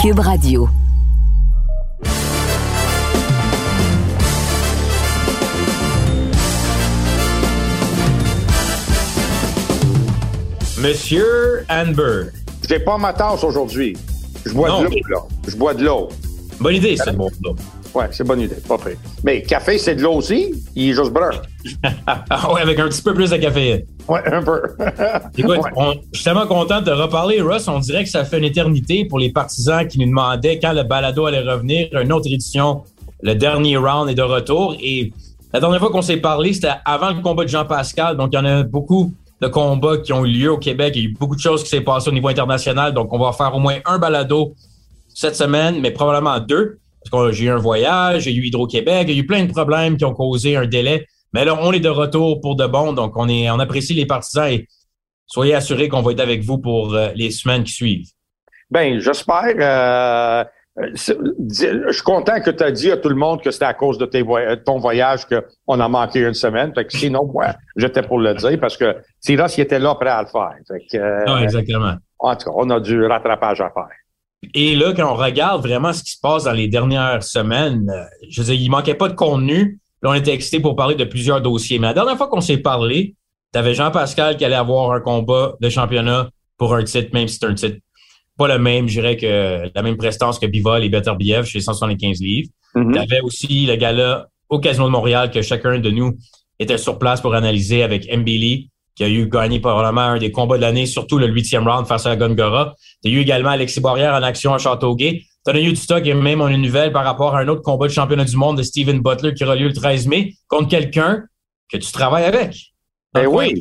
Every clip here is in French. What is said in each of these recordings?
Cube Radio. Monsieur Amber. J'ai pas ma tasse aujourd'hui. Je bois Non, de l'eau, là. Je bois de l'eau. Bonne idée, c'est bon. Ouais, c'est bonne idée. Pas. Mais café, c'est de l'eau aussi. Il est juste brun. Ah ouais, avec un petit peu plus de caféine. Ouais, un peu. Écoute, Ouais. on- je suis tellement content de reparler, Russ. On dirait que ça fait une éternité pour les partisans qui nous demandaient quand le balado allait revenir. Une autre édition, le dernier round est de retour. Et la dernière fois qu'on s'est parlé, c'était avant le combat de Jean-Pascal. Donc, il y en a beaucoup de combats qui ont eu lieu au Québec. Il y a eu beaucoup de choses qui s'est passées au niveau international. Donc, on va faire au moins un balado cette semaine, mais probablement deux. Parce que j'ai eu un voyage, j'ai eu Hydro-Québec, il y a eu plein de problèmes qui ont causé un délai. Mais là, on est de retour pour de bon. Donc, on, est, on apprécie les partisans et soyez assurés qu'on va être avec vous pour euh, les semaines qui suivent. Ben, j'espère. euh, je suis content que tu as dit à tout le monde que c'était à cause de tes voy- ton voyage qu'on a manqué une semaine. Fait que sinon, moi, j'étais pour le dire parce que Silas, il était là prêt à le faire. Fait que, euh, Ah, exactement. en tout cas, on a du rattrapage à faire. Et là, quand on regarde vraiment ce qui se passe dans les dernières semaines, euh, je veux dire, il manquait pas de contenu. Là, on était excités pour parler de plusieurs dossiers. Mais la dernière fois qu'on s'est parlé, tu avais Jean-Pascal qui allait avoir un combat de championnat pour un titre, même si c'est un titre pas le même, je dirais que la même prestance que Bivol et Beterbiev chez 175 livres. Mhm. Tu avais aussi le gala au Casino de Montréal que chacun de nous était sur place pour analyser avec Mbili, qui a eu gagné probablement un des combats de l'année, surtout le huitième round face à Gongora. Tu as eu également Alexis Barrière en action à Châteauguay. Tu as eu du stock et même une nouvelle par rapport à un autre combat de championnat du monde de Steven Butler qui aura lieu le 13 mai contre quelqu'un que tu travailles avec. Eh oui.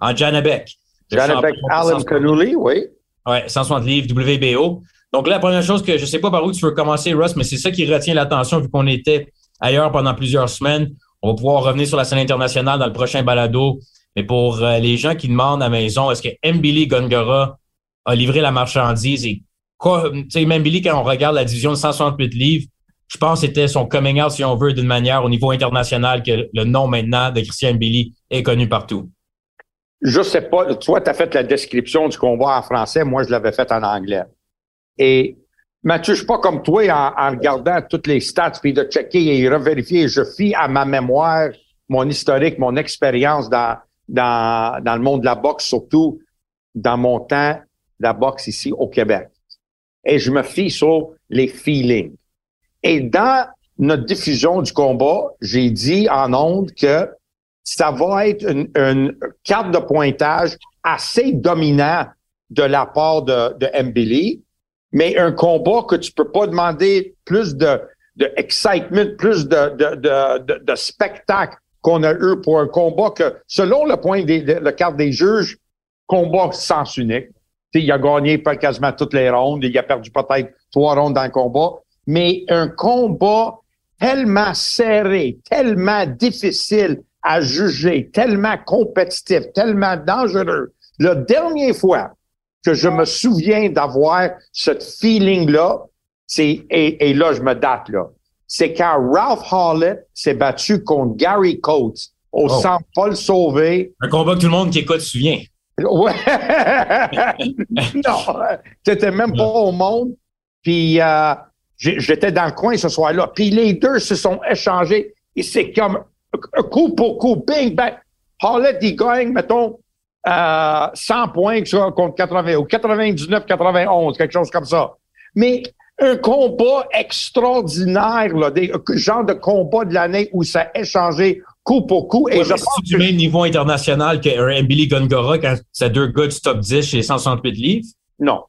En Janabek. Janabek Alan 160 Canouli, oui. Ouais, 160 livres, WBO. Donc là, la première chose que je sais pas par où tu veux commencer, Russ, mais c'est ça qui retient l'attention vu qu'on était ailleurs pendant plusieurs semaines. On va pouvoir revenir sur la scène internationale dans le prochain balado. Mais pour euh, les gens qui demandent à la maison, est-ce que Mbili Gongora a livré la marchandise et quoi, Mbili, quand on regarde la division de 168 livres, je pense que c'était son coming out, si on veut, d'une manière au niveau international que le nom maintenant de Christian Mbili est connu partout. Je sais pas. Toi, tu as fait la description du combat en français. Moi, je l'avais fait en anglais. Et Mathieu, je suis pas comme toi en, en regardant toutes les stats puis de checker et revérifier. Je fie à ma mémoire, mon historique, mon expérience dans, dans, dans le monde de la boxe, surtout dans mon temps de la boxe ici au Québec. Et je me fie sur les feelings. Et dans notre diffusion du combat, j'ai dit en ondes que ça va être une, une carte de pointage assez dominant de la part de, de Mbili, mais un combat que tu peux pas demander plus de, de excitement, plus de, de, de, de, de spectacle qu'on a eu pour un combat que, selon le point des, de, la carte des juges, combat sens unique. T'sais, il a gagné quasiment toutes les rondes, il a perdu peut-être trois rondes dans le combat, mais un combat tellement serré, tellement difficile à juger, tellement compétitif, tellement dangereux. La dernière fois que je me souviens d'avoir ce feeling-là, c'est, et, et là, je me date, là, c'est quand Ralph Hallett s'est battu contre Gary Coates au Oh. centre Paul Sauvé. Un combat que tout le monde qui écoute se souvient. Ouais. non, t'étais même pas au monde. Puis euh, j'étais dans le coin ce soir-là. Puis les deux se sont échangés. Et c'est comme un coup pour coup, bing, bang. Hallett, il gagne, mettons, euh, 100 points contre 80 ou 99, 91, quelque chose comme ça. Mais un combat extraordinaire, là, des euh, genre de combat de l'année où ça a échangé coup pour coup. Et Ouais, je pense c'est du que même niveau international qu'un Billy Gongora quand c'est deux gars du top 10 chez 168 livres. non.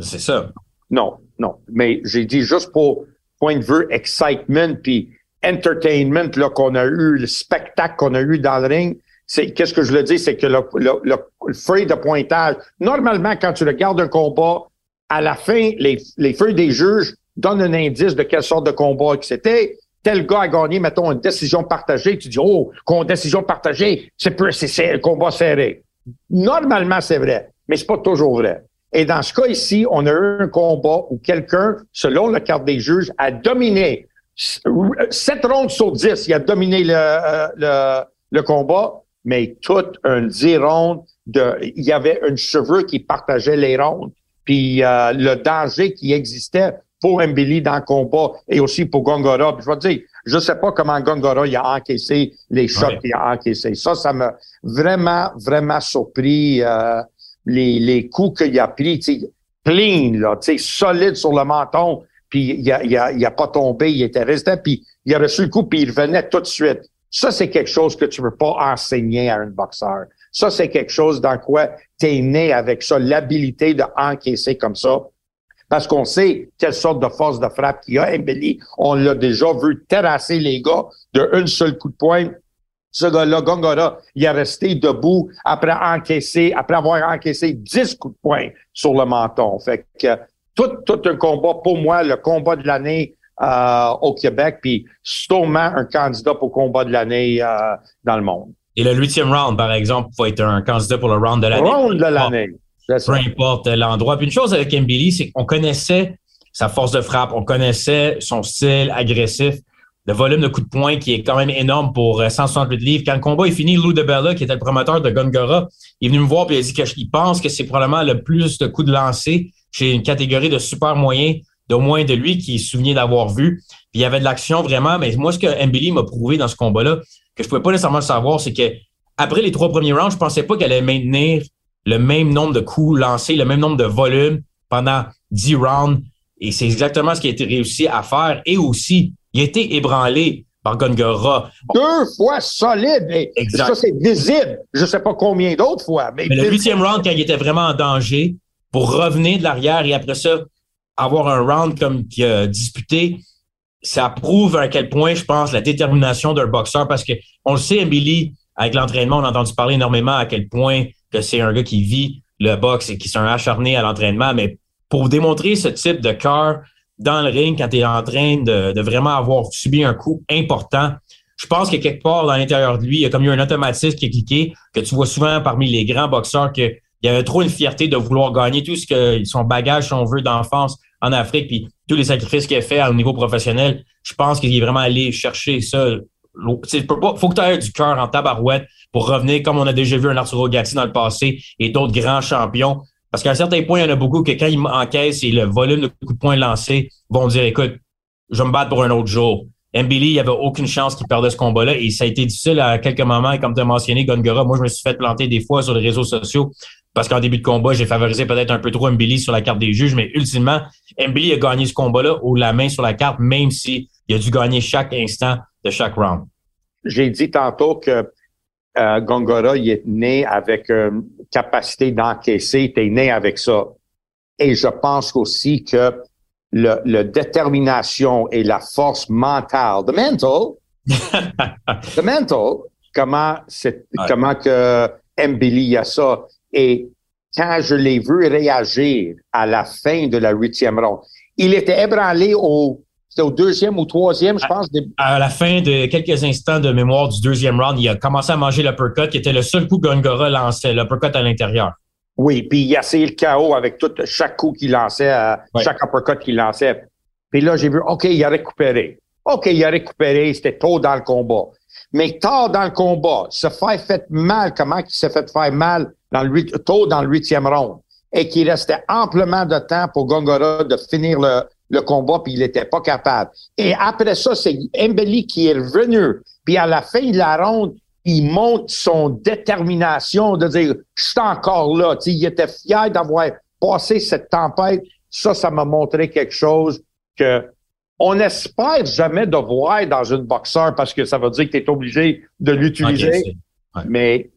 C'est ça. Non, non. Mais j'ai dit juste pour point de vue excitement puis entertainment là qu'on a eu, le spectacle qu'on a eu dans le ring. C'est qu'est-ce que je le dis, c'est que le, le, le, le feuille de pointage. Normalement, quand tu regardes un combat, à la fin, les, les feuilles des juges donnent un indice de quelle sorte de combat que c'était. Tel gars a gagné, mettons, une décision partagée. Tu dis, oh, con- décision partagée, c'est un combat serré. Normalement, c'est vrai, mais c'est pas toujours vrai. Et dans ce cas ici, on a eu un combat où quelqu'un, selon la carte des juges, a dominé. Sept rondes sur dix, il a dominé le, euh, le, le combat, mais toute un dix rondes de, il y avait un cheveu qui partageait les rondes. Puis euh, le danger qui existait pour Mbili dans le combat et aussi pour Gongora. je vais te dire, je sais pas comment Gongora il a encaissé les chocs qu'il a encaissés. Ça, ça m'a vraiment, vraiment surpris euh, les, les coups qu'il a pris, clean, là, solide sur le menton, puis il a, il, a, il a pas tombé, il était resté, puis il a reçu le coup, puis il revenait tout de suite. Ça, c'est quelque chose que tu ne peux pas enseigner à un boxeur. Ça, c'est quelque chose dans quoi tu es né avec ça, l'habilité de encaisser comme ça. Parce qu'on sait quelle sorte de force de frappe qu'il y a. Mbeli, on l'a déjà vu terrasser les gars d'un seul coup de poing. Ce gars-là, Gongora, il est resté debout après encaisser, après avoir encaissé 10 coups de poing sur le menton. Fait que tout, tout un combat, pour moi, le combat de l'année euh, au Québec, puis sûrement un candidat pour combat de l'année euh, dans le monde. Et le huitième round, par exemple, faut être un candidat pour le round de l'année. Round de l'année. Peu importe l'endroit. Puis une chose avec Mbili, c'est qu'on connaissait sa force de frappe, on connaissait son style agressif, le volume de coups de poing qui est quand même énorme pour 168 euh, livres. Quand le combat est fini, Lou DeBella, qui était le promoteur de Gongora, il est venu me voir et il a dit qu'il pense que c'est probablement le plus de coups de lancer chez une catégorie de super moyens d'au moins de lui qui se souvenait d'avoir vu. Puis il y avait de l'action vraiment. Mais moi, ce que Mbili m'a prouvé dans ce combat-là, que je pouvais pas nécessairement le savoir, c'est que après les trois premiers rounds, je pensais pas qu'elle allait maintenir le même nombre de coups lancés, le même nombre de volumes pendant dix rounds. Et c'est exactement ce qui a été réussi à faire. Et aussi, il a été ébranlé par Gongora. Deux fois solide. ça, c'est visible. Je sais pas combien d'autres fois. Mais, mais le huitième round, quand il était vraiment en danger, pour revenir de l'arrière et après ça, avoir un round comme qui a disputé, ça prouve à quel point, je pense, la détermination d'un boxeur, parce que on le sait, Billy, avec l'entraînement, on a entendu parler énormément à quel point que c'est un gars qui vit le boxe et qui s'est acharné à l'entraînement, mais pour démontrer ce type de cœur dans le ring quand tu es en train de, vraiment avoir subi un coup important, je pense que quelque part dans l'intérieur de lui, il y a comme eu un automatisme qui est cliqué, que tu vois souvent parmi les grands boxeurs que il y avait trop une fierté de vouloir gagner tout ce que son bagage, si on veut, d'enfance en Afrique, puis tous les sacrifices qu'il a fait au niveau professionnel. Je pense qu'il est vraiment allé chercher ça. Il faut que tu aies du cœur en tabarouette pour revenir, comme on a déjà vu un Arturo Gatti dans le passé et d'autres grands champions. Parce qu'à un certain point, il y en a beaucoup que quand ils encaissent et le volume de coups de poing lancés vont dire, écoute, je vais me battre pour un autre jour. Mbili, il n'y avait aucune chance qu'il perdait ce combat-là et ça a été difficile à quelques moments. Et comme tu as mentionné, Gongora, moi, je me suis fait planter des fois sur les réseaux sociaux parce qu'en début de combat, j'ai favorisé peut-être un peu trop Mbili sur la carte des juges, mais ultimement, Mbili a gagné ce combat-là ou la main sur la carte, même s'il a dû gagner chaque instant de chaque round. J'ai dit tantôt que euh, Gongora, il est né avec une capacité d'encaisser, il est né avec ça. Et je pense aussi que le, le détermination et la force mentale, the mental, the mental, comment c'est, comment que Mbili a ça. Et quand je l'ai vu réagir à la fin de la huitième ronde, il était ébranlé au, au deuxième ou troisième, je pense. À, la fin de quelques instants de mémoire du deuxième round, il a commencé à manger l'uppercut, qui était le seul coup que Gongora lançait, l'uppercut à l'intérieur. Oui, puis il a essayé le chaos avec tout, chaque coup qu'il lançait, euh, chaque uppercut qu'il lançait. Puis là, j'ai vu, OK, il a récupéré. OK, il a récupéré, c'était tôt dans le combat. Mais tard dans le combat, se faire fait mal, comment il s'est fait faire mal dans le, tôt dans le huitième round? Et qu'il restait amplement de temps pour Gongora de finir le, combat, puis il n'était pas capable. Et après ça, c'est Mbeli qui est revenu. Puis à la fin de la ronde, il montre son détermination de dire « je suis encore là ». Il était fier d'avoir passé cette tempête. Ça, ça m'a montré quelque chose que on n'espère jamais de voir dans une boxeur parce que ça veut dire que tu es obligé de l'utiliser. Mais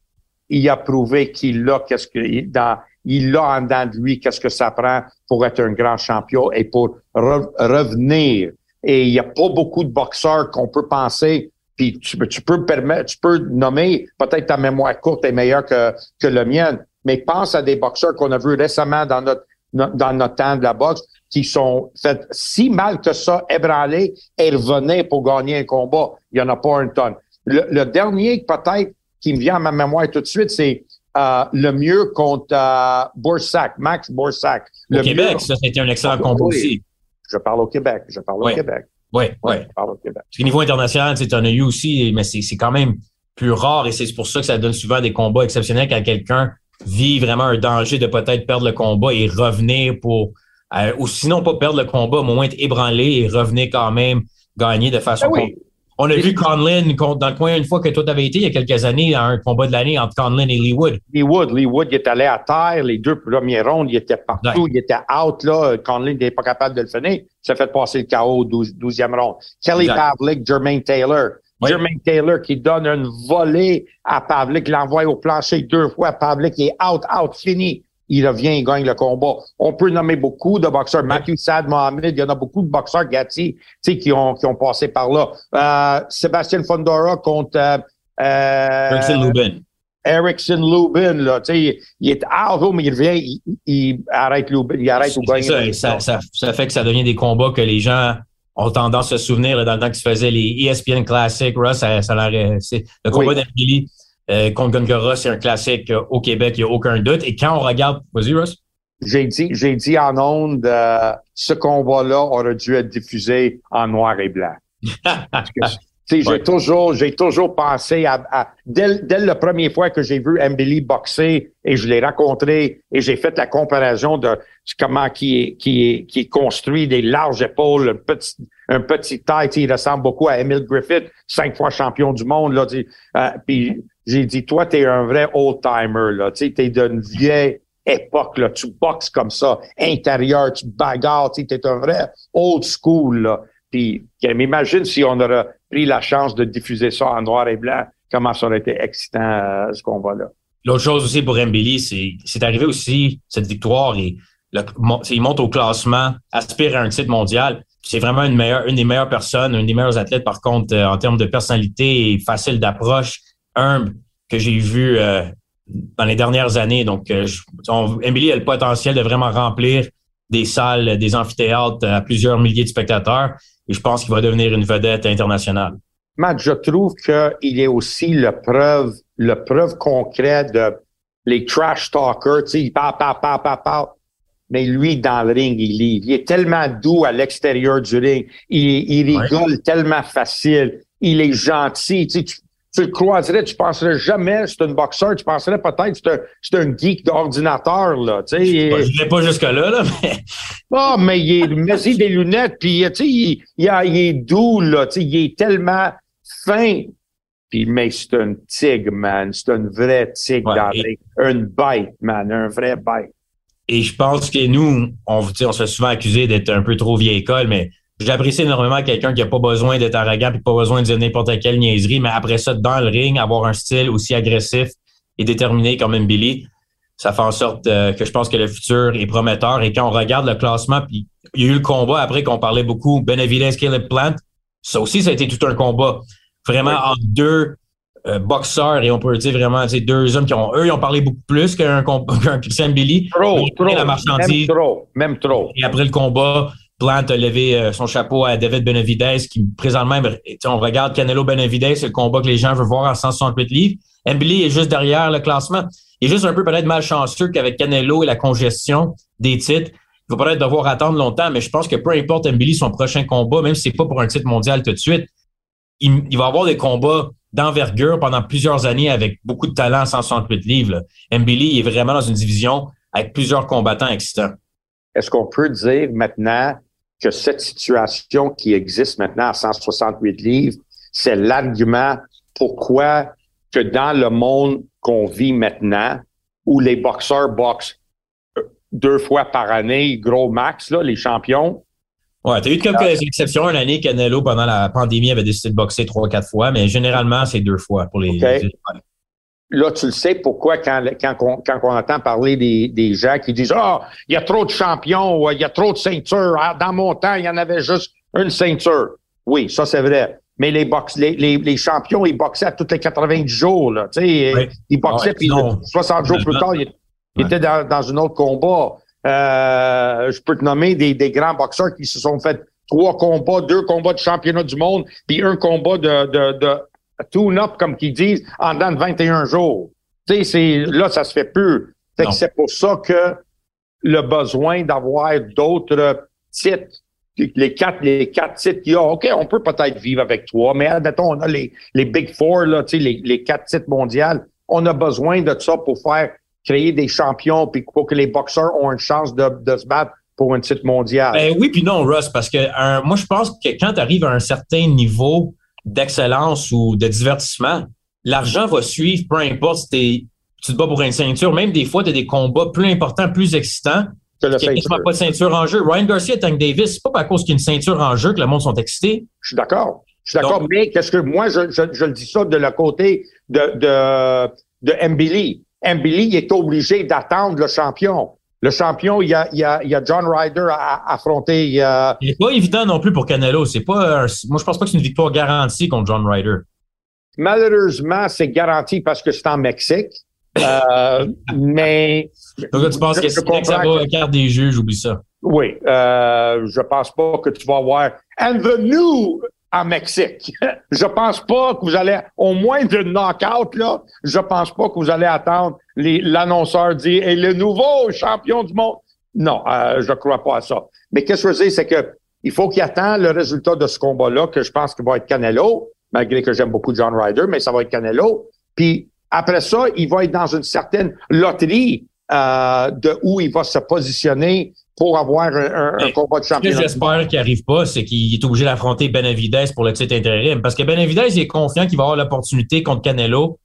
il a prouvé qu'il a qu'est-ce que dans il a en dedans de lui qu'est-ce que ça prend pour être un grand champion et pour revenir. Et il n'y a pas beaucoup de boxeurs qu'on peut penser. Puis tu, tu peux permettre, tu peux nommer peut-être ta mémoire courte est meilleure que que le mien, mais pense à des boxeurs qu'on a vus récemment dans notre dans notre temps de la boxe qui sont fait si mal que ça, ébranlés et revenaient pour gagner un combat. Il n'y en a pas un tonne. Le, dernier, peut-être, qui me vient à ma mémoire tout de suite, c'est euh, le mieux contre euh, Max Boursac. Au Québec, ça, c'était un excellent combat aussi. Je parle au Québec. Je parle au Québec. Oui, oui. Je parle au Québec. Parce qu'au niveau international, tu en as eu aussi, mais c'est quand même plus rare et c'est pour ça que ça donne souvent des combats exceptionnels quand quelqu'un vit vraiment un danger de peut-être perdre le combat et revenir pour, euh, ou sinon pas perdre le combat, mais au moins être ébranlé et revenir quand même gagner de façon. Ben oui. On a vu Conlin dans le coin une fois que toi t'avais été il y a quelques années à un combat de l'année entre Conlin et Lee Wood. Lee Wood, Lee Wood, il est allé à terre, les deux premiers rondes, il était partout, Ouais. il était out, là. Conlin n'était pas capable de le finir. Ça fait passer le KO au 12, 12e ronde. Kelly. Pavlik, Jermaine Taylor. Oui. Jermaine Taylor qui donne une volée à Pavlik, l'envoie au plancher deux fois. Pavlik est out, out, fini. Il revient, il gagne le combat. On peut nommer beaucoup de boxeurs. Matthew Sad Mohamed, il y en a beaucoup de boxeurs, Gatti, tu sais, qui ont, qui ont passé par là. Euh, Sébastien Fondora contre, euh, euh, Erickson Lubin. Erickson Lubin, là, tu sais, il est out, oh, mais il revient, il, il arrête Lubin, il arrête ou gagne. ça, ça, ça, ça fait que ça devient des combats que les gens ont tendance à se souvenir là, dans le temps qu'ils se faisaient les ESPN Classic. Russ, ça, ça leur est- c'est le combat Oui. euh, contre Gongora, c'est un classique euh, au Québec, il n'y a aucun doute. Et quand on regarde, vas-y Russ. J'ai dit, j'ai dit en ondes, euh, ce combat-là aurait dû être diffusé en noir et blanc. Parce que, Ouais. j'ai toujours, j'ai toujours pensé à, à- dès, dès la première fois que j'ai vu Mbili boxer et je l'ai rencontré et j'ai fait la comparaison de comment qui est, qui est, qui est construit des larges épaules, un petit, un petit taille, il ressemble beaucoup à Emile Griffith, cinq fois champion du monde, là. Euh, puis j'ai dit, toi, t'es un vrai old-timer, là, tu t'es d'une vieille époque, là, tu boxes comme ça, intérieur, tu bagarres, tu t'es un vrai old school, là. Puis, m'imagine si on aurait pris la chance de diffuser ça en noir et blanc, comment ça aurait été excitant, euh, ce combat-là. L'autre chose aussi pour Mbili, c'est c'est arrivé aussi cette victoire et le, il monte au classement, aspire à un titre mondial. C'est vraiment une meilleure, une des meilleures personnes, une des meilleures athlètes par contre euh, en termes de personnalité et facile d'approche, humble que j'ai vu euh, dans les dernières années. Donc, euh, je- on- Emily a le potentiel de vraiment remplir des salles, des amphithéâtres à plusieurs milliers de spectateurs. Et je pense qu'il va devenir une vedette internationale. Matt, je trouve qu'il est aussi le preuve, le preuve concret de les trash talkers, tu sais, il parle, parle, parle, parle, parle. Mais lui, dans le ring, il livre. Il est tellement doux à l'extérieur du ring. Il, il Ouais. rigole tellement facile. Il est gentil. Tu, sais, tu, tu le croiserais, tu penserais jamais c'est un boxeur. Tu penserais peut-être c'est un, c'est un geek d'ordinateur, là. Tu sais, Je ne pas jusque-là, là, mais ah, mais il est, mets-y des lunettes, puis tu sais, il, il, est doux, là, tu sais, il est tellement fin. Puis, mais c'est un tigre, man. C'est un vrai tigre Ouais, dans et-. Une bête, man. Un vrai bête. Et je pense que nous, on, on se fait souvent accuser d'être un peu trop vieille école, mais j'apprécie énormément quelqu'un qui a pas besoin d'être arrogant puis pas besoin de dire n'importe quelle niaiserie, mais après ça, dans le ring, avoir un style aussi agressif et déterminé comme Billy, ça fait en sorte euh, que je pense que le futur est prometteur. Et quand on regarde le classement, puis il y a eu le combat après qu'on parlait beaucoup, Benavidez, Caleb Plant, ça aussi, ça a été tout un combat. Vraiment Oui. entre deux euh, boxeurs et on peut dire vraiment tu sais, deux hommes qui ont, eux, ils ont parlé beaucoup plus qu'un qu'un Christian Billy. Trop, la marchandise. Même trop. Même trop. Et après le combat, Plant a levé euh, son chapeau à David Benavidez, qui présentement, on regarde Canelo Benavidez, le combat que les gens veulent voir en 168 livres. Mbili est juste derrière le classement. Il est juste un peu peut-être malchanceux qu'avec Canelo et la congestion des titres, il va peut-être devoir attendre longtemps, mais je pense que peu importe Mbili, son prochain combat, même si c'est pas pour un titre mondial tout de suite, il, va avoir des combats d'envergure pendant plusieurs années avec beaucoup de talent en 168 livres. Mbili est vraiment dans une division avec plusieurs combattants excitants. Est-ce qu'on peut dire maintenant que cette situation qui existe maintenant à 168 livres, c'est l'argument pourquoi que dans le monde qu'on vit maintenant, où les boxeurs boxent euh, deux fois par année, gros max, là, les champions, Ouais, t'as eu quelques exceptions. Une année, Canelo, pendant la pandémie, avait décidé de boxer trois, quatre fois, mais généralement, c'est deux fois pour les. OK. Là, tu le sais pourquoi quand, quand, on, quand on entend parler des, des gens qui disent Ah, il y a trop de champions, il y a trop de ceintures. Ah, dans mon temps, il y en avait juste une ceinture. Oui, ça c'est vrai. Mais les, box, les, les, les champions, ils boxaient à tous les 90 jours. Là, tu sais, Oui. Ils boxaient, Ouais, puis sinon, 60 jours plus tard, ils, étaient dans, dans un autre combat. Euh, je peux te nommer des, des grands boxeurs qui se sont fait trois combats, deux combats de championnat du monde, puis un combat de, de, de tune-up, comme qu'ils disent, en dedans de 21 jours. Tu sais, c'est, là, ça se fait plus. Fait que Non. c'est pour ça que le besoin d'avoir d'autres titres, les quatre, les quatre titres qu'il y a, OK, on peut peut-être vivre avec trois, mais admettons, on a les, les Big Four, là, tu sais, les, les quatre titres mondiaux. On a besoin de ça pour faire créer des champions puis pour que les boxeurs ont une chance de, de se battre pour un titre mondial. Ben oui, puis non, Russ, parce que moi, je pense que quand tu arrives à un certain niveau d'excellence ou de divertissement, l'argent va suivre, peu importe si tu te bats pour une ceinture. Même des fois, tu as des combats plus importants, plus excitants. Il n'y a pas de ceinture en jeu. Ryan Garcia et Tank Davis, c'est pas à cause qu'il y a une ceinture en jeu que le monde sont excités. Je suis d'accord. Je suis d'accord, mais qu'est-ce que moi, je, je, je, le dis ça de le côté de, de, de Mbili. Mbili est obligé d'attendre le champion. Le champion, il y a, il y a, il y a John Ryder à, affronter. Il, a... il n'est pas évident non plus pour Canelo. C'est pas, moi, je pense pas que c'est une victoire garantie contre John Ryder. Malheureusement, c'est garanti parce que c'est en Mexique. Euh, mais. Donc, tu penses que, c'est que ça va carte des juges, oublie ça. Oui, euh, je pense pas que tu vas avoir. And the new en Mexique. je pense pas que vous allez, au moins de knockout, là, je pense pas que vous allez attendre l'annonceur dire et le nouveau champion du monde. Non, euh, je crois pas à ça. Mais qu'est-ce que je veux dire, c'est que il faut qu'il attende le résultat de ce combat-là, que je pense qu'il va être Canelo, malgré que j'aime beaucoup John Ryder, mais ça va être Canelo. Puis après ça, il va être dans une certaine loterie euh, de où il va se positionner pour avoir un, combat de champion. Ce que j'espère qu'il arrive pas, c'est qu'il est obligé d'affronter Benavidez pour le titre intérim. Parce que Benavidez, il est confiant qu'il va avoir l'opportunité contre Canelo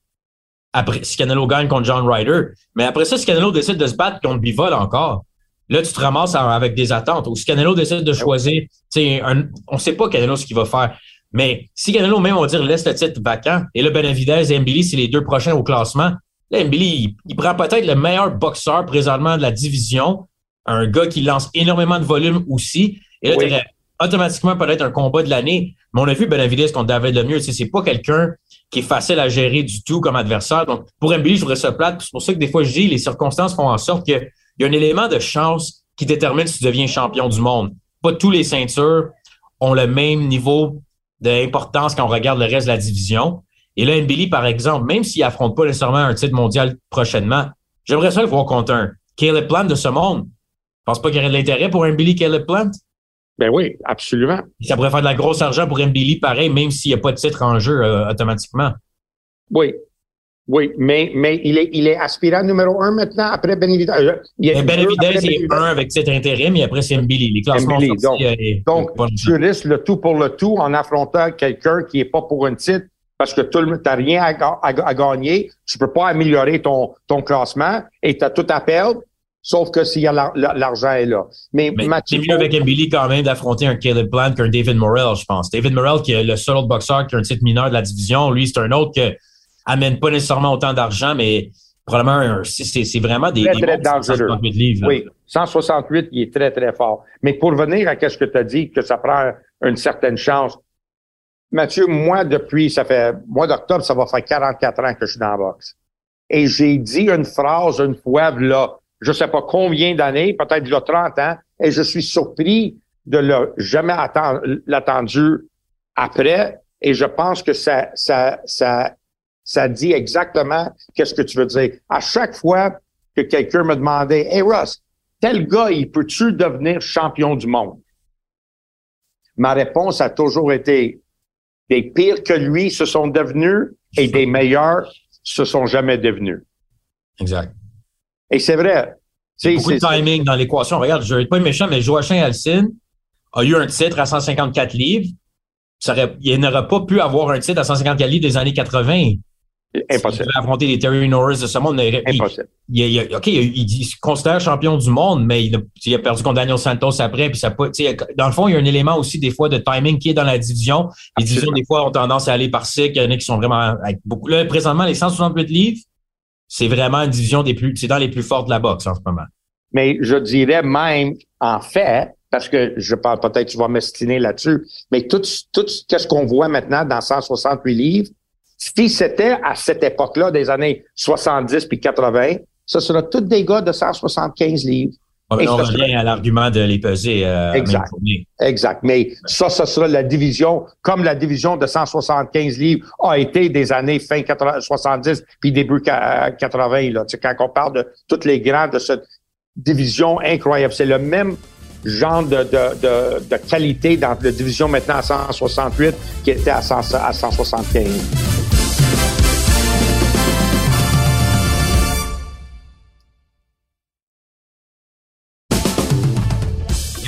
après, si Canelo gagne contre John Ryder. Mais après ça, si Canelo décide de se battre contre Bivol encore, là, tu te ramasses avec des attentes. Ou si Canelo décide de choisir, un, on sait pas Canelo ce qu'il va faire. Mais si Canelo, même, on va dire, laisse le titre vacant, et là, Benavidez et Mbili, c'est les deux prochains au classement, là, Mbili, il, prend peut-être le meilleur boxeur présentement de la division, un gars qui lance énormément de volume aussi, et là, oui. automatiquement peut-être un combat de l'année. Mais on a vu Benavidez contre David Lemieux, tu sais, c'est pas quelqu'un qui est facile à gérer du tout comme adversaire. Donc, pour Mbili, je voudrais se plate. C'est pour ça que des fois, je dis, les circonstances font en sorte qu'il y a un élément de chance qui détermine si tu deviens champion du monde. Pas tous les ceintures ont le même niveau d'importance quand on regarde le reste de la division. Et là, Billy, par exemple, même s'il affronte pas nécessairement un titre mondial prochainement, j'aimerais ça le voir contre un Caleb Plant de ce monde. Je pense pas qu'il y aurait de l'intérêt pour un Billy Caleb Plant? Ben oui, absolument. Ça pourrait faire de la grosse argent pour un Billy pareil, même s'il n'y a pas de titre en jeu euh, automatiquement. Oui, oui, mais, mais il, est, il est aspirant numéro un maintenant après Benavidez. Euh, Benavidez est un avec cet intérim et après c'est Mbili. Les classements Mbili, donc, euh, donc tu risques le tout pour le tout en affrontant quelqu'un qui est pas pour un titre parce que tu n'as rien à, gagner. Tu peux pas améliorer ton, ton classement et tu as tout à perdre. Sauf que s'il y a l'argent est là. Mais, Mais c'est mieux avec Mbili quand même d'affronter un Caleb Plant qu'un David Morrell, je pense. David Morrell, qui est le seul autre boxeur qui a un titre mineur de la division, lui, c'est un autre que amène pas nécessairement autant d'argent, mais probablement c'est vraiment des, très, très dangereux. 168 livres. Oui, 168, il est très, très fort. Mais pour venir à ce que tu as dit, que ça prend une certaine chance, Mathieu, moi, depuis, ça fait, mois d'octobre, ça va faire 44 ans que je suis dans la boxe. Et j'ai dit une phrase une fois, là, je sais pas combien d'années, peut-être là 30 ans, et je suis surpris de le jamais l'attendu après. Et je pense que ça, ça, ça ça dit exactement qu'est-ce que tu veux dire. À chaque fois que quelqu'un me demandait, Hey Russ, tel gars, il peut-tu devenir champion du monde? Ma réponse a toujours été, des pires que lui se sont devenus et des meilleurs se sont jamais devenus. Exact. Et c'est vrai. C'est beaucoup de timing dans l'équation. Regarde, je vais pas méchant, mais Joachim Alcine a eu un titre à 154 livres. Ça aurait, il n'aurait pas pu avoir un titre à 154 livres des années 80. Impossible. Il affronter les Terry Norris de ce monde. Impossible. Il, il, OK, il, se considère champion du monde, mais il a, perdu contre Daniel Santos après. Puis ça dans le fond, il y a un élément aussi des fois de timing qui est dans la division. Les divisions, des fois, ont tendance à aller par cycle. Il y en a qui sont vraiment avec beaucoup. Là, présentement, les 168 livres, c'est vraiment une division des plus, c'est dans les plus fortes de la boxe en ce moment. Mais je dirais même, en fait, parce que je parle peut-être tu vas m'estiner là-dessus, mais tout, tout ce qu'on voit maintenant dans 168 livres, si c'était à cette époque-là, des années 70 puis 80, ce sera tous des gars de 175 livres. On revient à l'argument de les peser. Euh, exact. Exact. Mais ça, ce sera la division, comme la division de 175 livres a été des années fin 70 puis début 80. Là. Tu sais, quand on parle de tous les grands de cette division incroyable, c'est le même genre de, de, de, de, qualité dans la division maintenant à 168 qui était à, 100, à 175.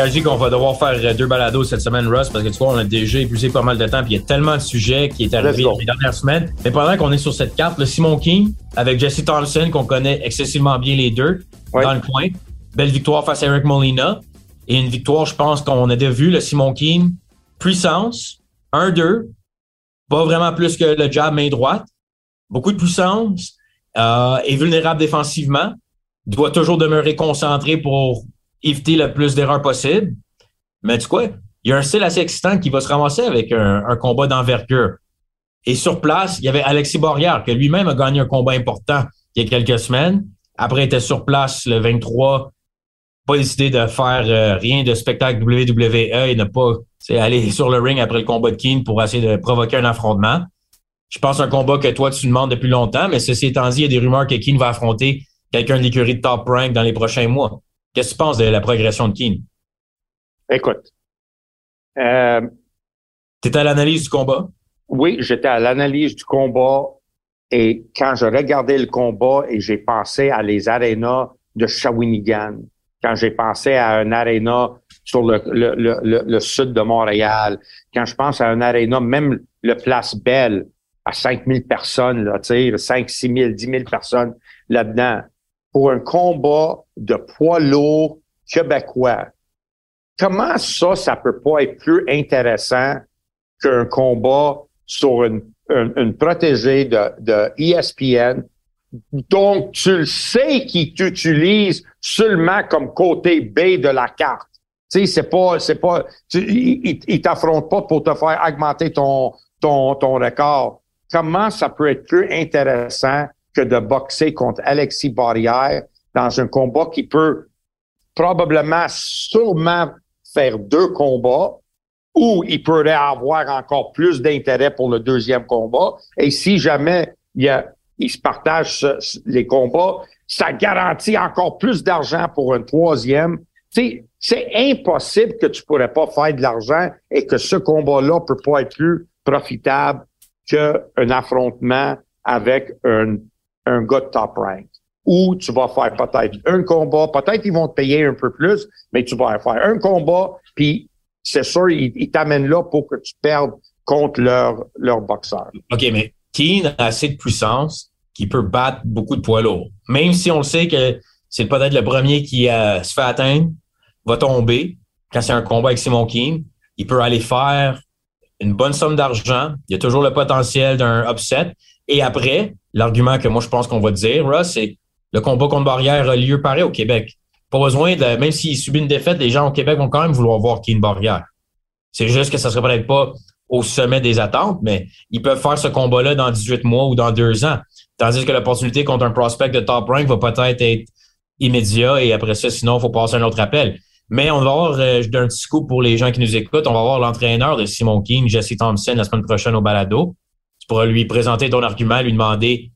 Dit qu'on va devoir faire euh, deux balados cette semaine, Russ, parce que tu vois, on a déjà épuisé pas mal de temps, puis il y a tellement de sujets qui est arrivé les dernières semaines. Mais pendant qu'on est sur cette carte, le Simon King avec Jesse Thompson, qu'on connaît excessivement bien les deux, dans le coin. Belle victoire face à Eric Molina. Et une victoire, je pense qu'on a déjà vu, le Simon King, puissance, 1-2, pas vraiment plus que le jab main droite, beaucoup de puissance, euh, est vulnérable défensivement, doit toujours demeurer concentré pour éviter le plus d'erreurs possible. Mais tu quoi? Il y a un style assez excitant qui va se ramasser avec un, combat d'envergure. Et sur place, il y avait Alexis Borrière, que lui-même a gagné un combat important il y a quelques semaines. Après, il était sur place le 23, pas décidé de faire euh, rien de spectacle WWE et ne pas aller sur le ring après le combat de Keane pour essayer de provoquer un affrontement. Je pense un combat que toi, tu demandes depuis longtemps, mais ceci étant dit, il y a des rumeurs que Keane va affronter quelqu'un de l'écurie de Top Rank dans les prochains mois. Qu'est-ce que tu penses de la progression de Keane? Écoute. Euh, tu étais à l'analyse du combat? Oui, j'étais à l'analyse du combat et quand je regardais le combat et j'ai pensé à les arénas de Shawinigan, quand j'ai pensé à un aréna sur le, le, le, le, sud de Montréal, quand je pense à un aréna, même le Place Belle, à 5000 personnes, là, tu sais, 5, 6 000, 10 000 personnes là-dedans, pour un combat de poids lourd québécois. Comment ça, ça peut pas être plus intéressant qu'un combat sur une, une, protégée de, de ESPN donc tu le sais qu'ils t'utilisent seulement comme côté B de la carte. Tu sais, c'est pas, c'est pas, ils t'affrontent pas pour te faire augmenter ton, ton, ton record. Comment ça peut être plus intéressant que de boxer contre Alexis Barrière dans un combat qui peut probablement sûrement faire deux combats ou il pourrait avoir encore plus d'intérêt pour le deuxième combat. Et si jamais il y a, il se partagent les combats, ça garantit encore plus d'argent pour un troisième. Tu c'est impossible que tu pourrais pas faire de l'argent et que ce combat-là peut pas être plus profitable qu'un affrontement avec un, un gars de top rank. Ou tu vas faire peut-être un combat, peut-être ils vont te payer un peu plus, mais tu vas faire un combat, puis c'est sûr, ils, t'amènent là pour que tu perdes contre leur, boxeur. OK, mais Keane a assez de puissance qui peut battre beaucoup de poids lourds. Même si on sait que c'est peut-être le premier qui euh, se fait atteindre, va tomber quand c'est un combat avec Simon Keane, il peut aller faire une bonne somme d'argent. Il y a toujours le potentiel d'un upset. Et après, l'argument que moi je pense qu'on va dire, Russ, c'est le combat contre Barrière a lieu pareil au Québec. Pas besoin de, même s'il subit une défaite, les gens au Québec vont quand même vouloir voir Keane Barrière. C'est juste que ça serait peut-être pas au sommet des attentes, mais ils peuvent faire ce combat-là dans 18 mois ou dans deux ans. Tandis que l'opportunité contre un prospect de top rank va peut-être être immédiat et après ça, sinon, il faut passer un autre appel. Mais on va avoir, euh, d'un petit coup pour les gens qui nous écoutent, on va voir l'entraîneur de Simon King, Jesse Thompson, la semaine prochaine au balado. Tu pourras lui présenter ton argument, lui demander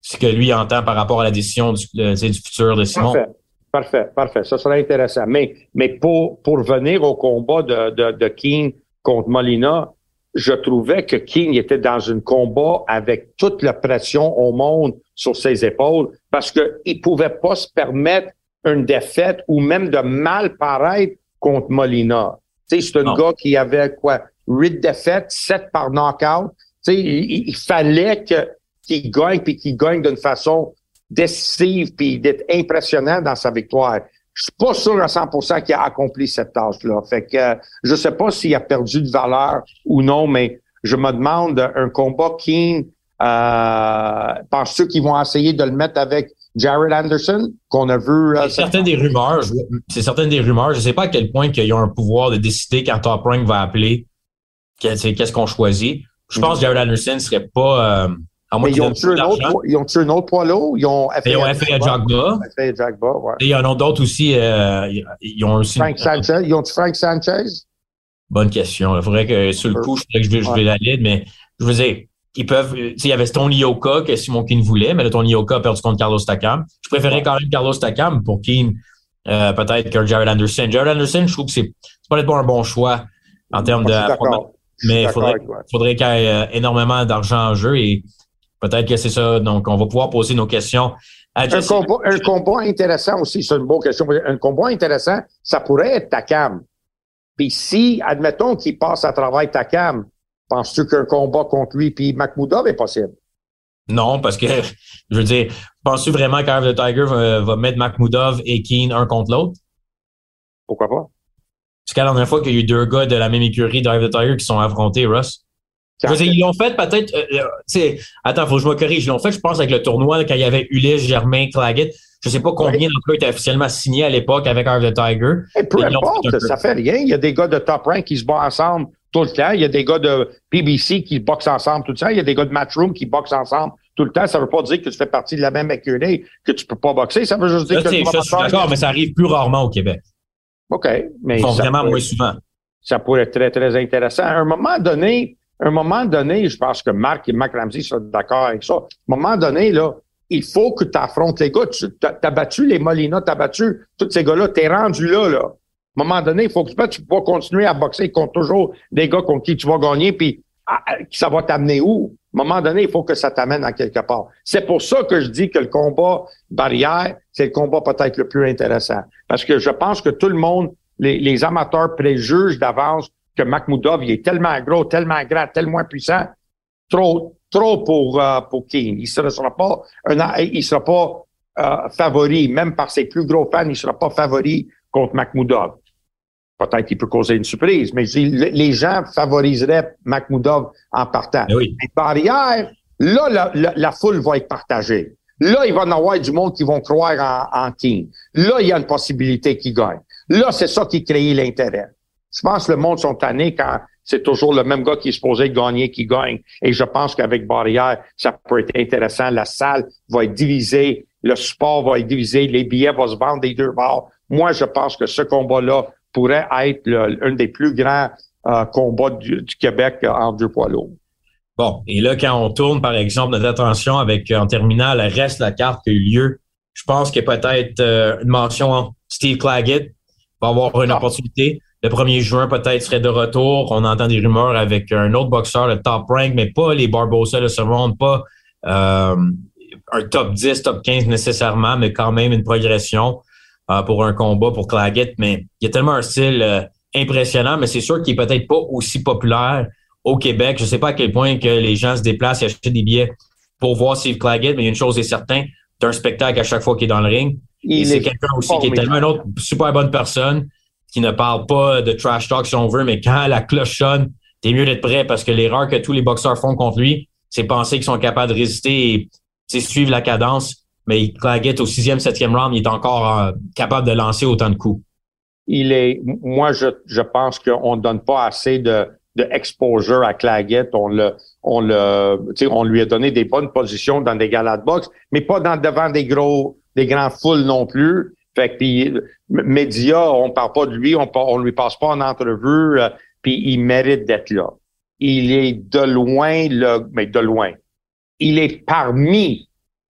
ce que lui entend par rapport à la décision du, du futur de Simon. Parfait, parfait, parfait. Ça serait intéressant. Mais, mais pour, pour venir au combat de, de, de King contre Molina, je trouvais que King était dans un combat avec toute la pression au monde sur ses épaules parce qu'il pouvait pas se permettre une défaite ou même de mal paraître contre Molina. C'est un gars qui avait quoi? Huit défaites, sept par knockout. Tu sais, il, fallait qu'il gagne puis qu'il gagne d'une façon décisive puis d'être impressionnant dans sa victoire. Je suis pas sûr à 100% qu'il a accompli cette tâche-là. Fait que euh, je sais pas s'il a perdu de valeur ou non, mais je me demande un combat King. Euh, Penses-tu qu'ils vont essayer de le mettre avec Jared Anderson qu'on a vu? Euh, c'est certaines des rumeurs. C'est certaines des rumeurs. Je sais pas à quel point qu'ils ont un pouvoir de décider quand Top Rank va appeler qu'est-ce qu'on choisit. Je pense que Jared Anderson serait pas euh, mais ils ont, tué un autre, ils ont tué un autre poids lourd. Ils ont fait à Jagba. Et il y en a d'autres aussi. Euh, ils ont aussi. Frank Sanchez. Ils ont tué Frank Sanchez? Bonne question. Il faudrait que sur le coup, je que je, je vais la lire, mais je veux dire, ils peuvent. Il y avait Tony Yoka que Simon Keane voulait, mais le Tony Yoka a perdu contre Carlos Takam. Je préférais quand même Carlos Takam pour Keane, euh, peut-être que Jared Anderson. Jared Anderson, je trouve que c'est peut-être pas un bon choix en termes de. Mais il faudrait, faudrait qu'il y ait euh, énormément d'argent en jeu et Peut-être que c'est ça. Donc, on va pouvoir poser nos questions un, combat, un combat intéressant aussi, c'est une bonne question. Un combat intéressant, ça pourrait être Takam. Puis si, admettons qu'il passe à travers Takam, penses-tu qu'un combat contre lui puis Makhmoudov est possible? Non, parce que, je veux dire, penses-tu vraiment qu'Arve the Tiger va, mettre Makhmoudov et Keane un contre l'autre? Pourquoi pas? C'est la dernière fois qu'il y a eu deux gars de la même écurie d'Arve the Tiger qui sont affrontés, Russ. Je veux dire, ils l'ont fait peut-être. Euh, euh attends, faut que je me corrige. Ils l'ont fait, je pense, avec le tournoi quand il y avait Ulysse, Germain, Claggett. Je sais pas combien d'entre eux étaient officiellement signés à l'époque avec Arve the Tiger. Et peu importe, ça fait rien. Il y a des gars de top rank qui se battent ensemble tout le temps. Il y a des gars de PBC qui boxent ensemble tout le temps. Il y a des gars de Matchroom qui boxent ensemble tout le temps. Ça veut pas dire que tu fais partie de la même écurie, que tu peux pas boxer. Ça veut juste dire que tu suis d'accord, mais ça arrive plus rarement au Québec. OK. Mais Ils vraiment moins souvent. Ça pourrait être très, très intéressant. À un moment donné, à un moment donné, je pense que Marc et Marc Ramsey sont d'accord avec ça. À un moment donné, là, il faut que tu affrontes les gars. Tu as, battu les Molina, tu as battu tous ces gars-là, tu es rendu là, là un moment donné, il faut que tu vas continuer à boxer contre toujours des gars contre qui tu vas gagner, puis ah, ah, ça va t'amener où? À un moment donné, il faut que ça t'amène à quelque part. C'est pour ça que je dis que le combat barrière, c'est le combat peut-être le plus intéressant. Parce que je pense que tout le monde, les, amateurs préjugent d'avance que Makhmoudov, il est tellement gros, tellement grand, tellement puissant, trop, trop pour, euh, pour Keane. Il ne sera pas il sera pas euh, favori, même par ses plus gros fans, il sera pas favori contre Makhmoudov. Peut-être qu'il peut causer une surprise, mais les gens favoriseraient Makhmoudov en partant. Mais, oui. barrière, là, la, foule va être partagée. Là, il va y avoir du monde qui vont croire en, en King. Là, il y a une possibilité qu'il gagne. Là, c'est ça qui crée l'intérêt. Je pense que le monde sont tannés quand c'est toujours le même gars qui est supposé gagner qui gagne. Et je pense qu'avec Barrière, ça peut être intéressant. La salle va être divisée, le sport va être divisé, les billets vont se vendre des deux bords. Moi, je pense que ce combat-là pourrait être l'un des plus grands euh, combats du, Québec euh, en deux poids lourds. Bon, et là, quand on tourne, par exemple, notre attention avec, en terminant le reste de la carte qui a eu lieu, je pense qu'il y a peut-être euh, une mention Steve Claggett va avoir une ah. opportunité. Le 1er juin, peut-être, serait de retour. On entend des rumeurs avec un autre boxeur, le top rank, mais pas les Barbosa, le Cerrone, pas un top 10, top 15 nécessairement, mais quand même une progression. Euh, pour un combat pour Claggett, mais il y a tellement un style euh, impressionnant, mais c'est sûr qu'il est peut-être pas aussi populaire au Québec. Je sais pas à quel point que les gens se déplacent et achètent des billets pour voir Steve Claggett, mais il une chose est certaine, c'est un spectacle à chaque fois qu'il est dans le ring. et c'est quelqu'un aussi qui est tellement une autre super bonne personne qui ne parle pas de trash talk si on veut, mais quand la cloche sonne, t'es mieux d'être prêt parce que l'erreur que tous les boxeurs font contre lui, c'est penser qu'ils sont capables de résister et suivre la cadence mais Claggett, au sixième, septième round, il est encore capable de lancer autant de coups. Il est, moi, je, je pense qu'on ne donne pas assez de, de exposure à Claggett. On le, on le, on lui a donné des bonnes positions dans des galas de boxe, mais pas dans devant des gros, des grands foules non plus. Fait que puis médias, on parle pas de lui, on, on lui passe pas en entrevue, euh, puis il mérite d'être là. Il est de loin le, mais de loin. Il est parmi